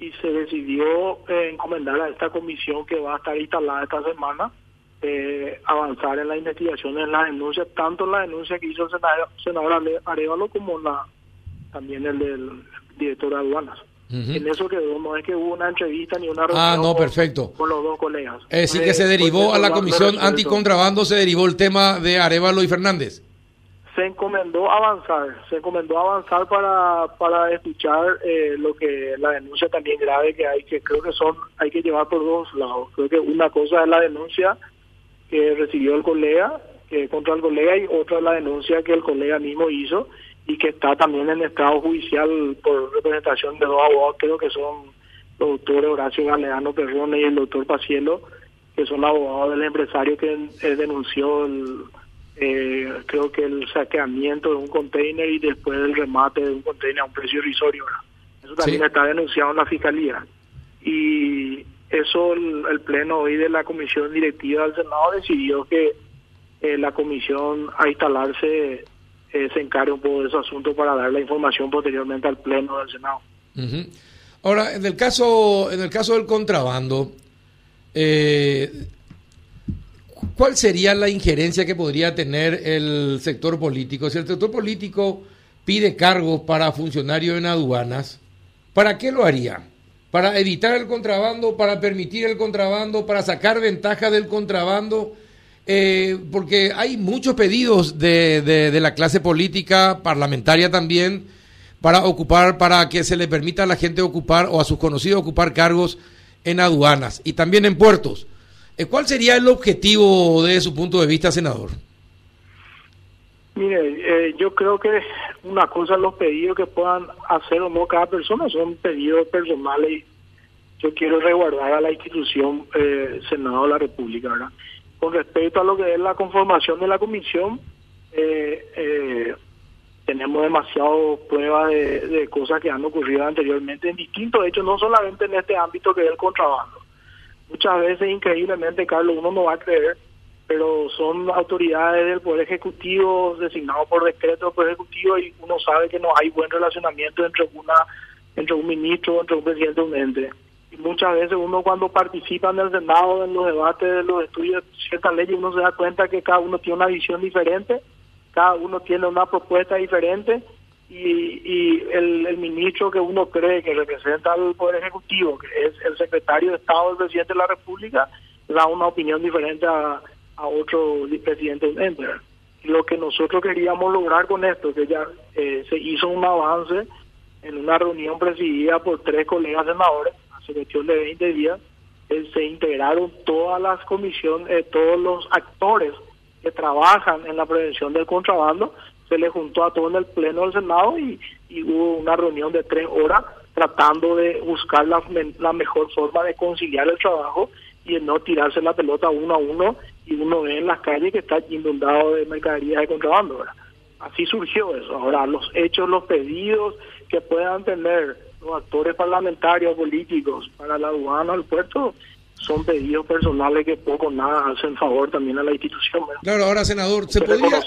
y se decidió eh, encomendar a esta comisión que va a estar instalada esta semana eh, avanzar en la investigación en la denuncia, tanto la denuncia que hizo el senador, senador Arevalo como la también el del director de aduanas. En eso quedó, no es que hubo una entrevista ni una reunión ah, no, perfecto. Con, los dos colegas. Es decir, que se derivó a la Comisión Anticontrabando, se derivó el tema de Arevalo y Fernández se encomendó avanzar, se encomendó avanzar para, para escuchar eh, lo que la denuncia también grave que hay, que creo que son, hay que llevar por dos lados. Creo que una cosa es la denuncia que recibió el colega, que contra el colega, y otra es la denuncia que el colega mismo hizo y que está también en estado judicial por representación de dos abogados, creo que son los doctores Horacio Galeano Perrone y el doctor Pacielo, que son abogados del empresario que eh, denunció el eh, creo que el saqueamiento de un container y después el remate de un container a un precio irrisorio. Eso también está denunciado en la fiscalía. Y eso el, pleno hoy de la comisión directiva del Senado decidió que eh, la comisión a instalarse eh, se encargue un poco de ese asunto para dar la información posteriormente al pleno del Senado. Ahora, en el caso en el caso del contrabando, eh, ¿Cuál sería la injerencia que podría tener el sector político? Si el sector político pide cargos para funcionarios en aduanas, ¿para qué lo haría? ¿Para evitar el contrabando? ¿Para permitir el contrabando? ¿Para sacar ventaja del contrabando? Eh, porque hay muchos pedidos de, de, la clase política, parlamentaria también, para ocupar, para que se le permita a la gente ocupar o a sus conocidos ocupar cargos en aduanas y también en puertos. Eh, ¿Cuál sería el objetivo de su punto de vista, senador? Mire, eh, yo creo que una cosa los pedidos que puedan hacer o no cada persona son pedidos personales. Yo quiero resguardar a la institución eh, Senado de la República, ¿verdad? Con respecto a lo que es la conformación de la comisión, tenemos demasiado pruebas de, de, cosas que han ocurrido anteriormente en distintos hechos, no solamente en este ámbito que es el contrabando muchas veces increíblemente, Carlos, uno no va a creer, pero son autoridades del Poder Ejecutivo designados por decreto del Poder Ejecutivo y uno sabe que no hay buen relacionamiento entre una entre un ministro, entre un presidente un ente. Y muchas veces uno cuando participa en el Senado, en los debates, de los estudios de ciertas leyes, uno se da cuenta que cada uno tiene una visión diferente, cada uno tiene una propuesta diferente y, el, ministro que uno cree que representa al Poder Ejecutivo, que es el secretario de Estado del presidente de la República, da una opinión diferente a, otro presidente Lo que nosotros queríamos lograr con esto, que ya eh, se hizo un avance en una reunión presidida por tres colegas senadores, hace cuestión de 20 días, eh, se integraron todas las comisiones, eh, todos los actores que trabajan en la prevención del contrabando se le juntó a todo en el Pleno del Senado y, hubo una reunión de tres horas tratando de buscar la, la, mejor forma de conciliar el trabajo y de no tirarse la pelota uno a uno y uno ve en las calles que está inundado de mercadería de contrabando. Así surgió eso. Ahora, los hechos, los pedidos que puedan tener los actores parlamentarios, políticos para la aduana, el puerto, son pedidos personales que poco nada hacen favor también a la institución. Claro, ahora senador, ¿se podría,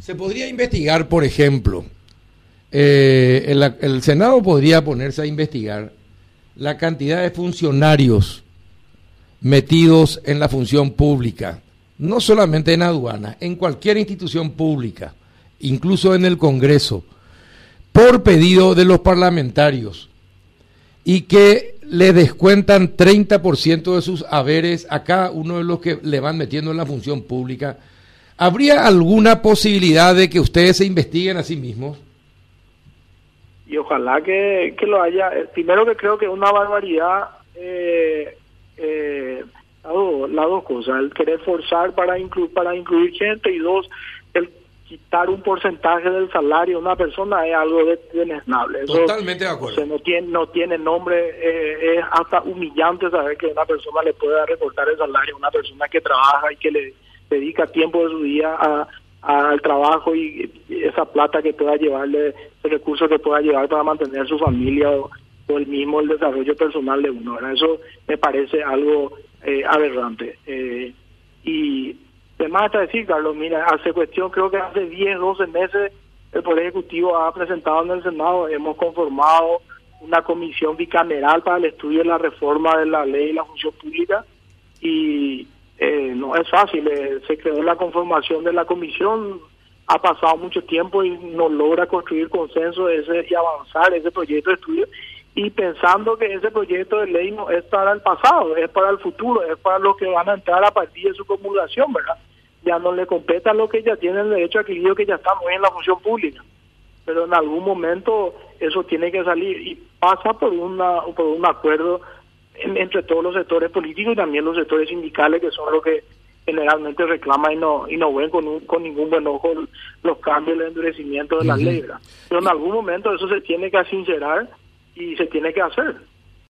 se podría investigar, por ejemplo, eh, el, Senado podría ponerse a investigar la cantidad de funcionarios metidos en la función pública, no solamente en aduana, en cualquier institución pública, incluso en el Congreso, por pedido de los parlamentarios, y que le descuentan 30% de sus haberes a cada uno de los que le van metiendo en la función pública ¿Habría alguna posibilidad de que ustedes se investiguen a sí mismos? Y ojalá que, que lo haya. Eh, primero que creo que es una barbaridad eh, eh, las dos cosas, el querer forzar para incluir, para incluir gente y dos, el quitar un porcentaje del salario de una persona es algo desnable. Totalmente de acuerdo. no tiene, no tiene nombre, eh, es hasta humillante saber que una persona le pueda recortar el salario a una persona que trabaja y que le dedica tiempo de su día al trabajo y, esa plata que pueda llevarle, ese recurso que pueda llevar para mantener su familia o, el mismo el desarrollo personal de uno. Eso me parece algo eh, aberrante. Eh, y además hasta decir, Carlos, mira, hace cuestión, creo que hace 10, 12 meses el Poder Ejecutivo ha presentado en el Senado, hemos conformado una comisión bicameral para el estudio de la reforma de la ley y la función pública y eh, no es fácil, eh, se creó la conformación de la comisión, ha pasado mucho tiempo y no logra construir consenso ese, y avanzar ese proyecto de estudio y pensando que ese proyecto de ley no es para el pasado, es para el futuro, es para los que van a entrar a partir de su comulgación, ¿verdad? Ya no le competa lo que ya tienen derecho adquirido que ya están muy en la función pública. Pero en algún momento eso tiene que salir y pasa por, una, por un acuerdo entre todos los sectores políticos y también los sectores sindicales que son los que generalmente reclaman y no y no ven con, con ningún buen ojo los cambios, el endurecimiento de la ley. Pero en algún momento eso se tiene que sincerar y se tiene que hacer.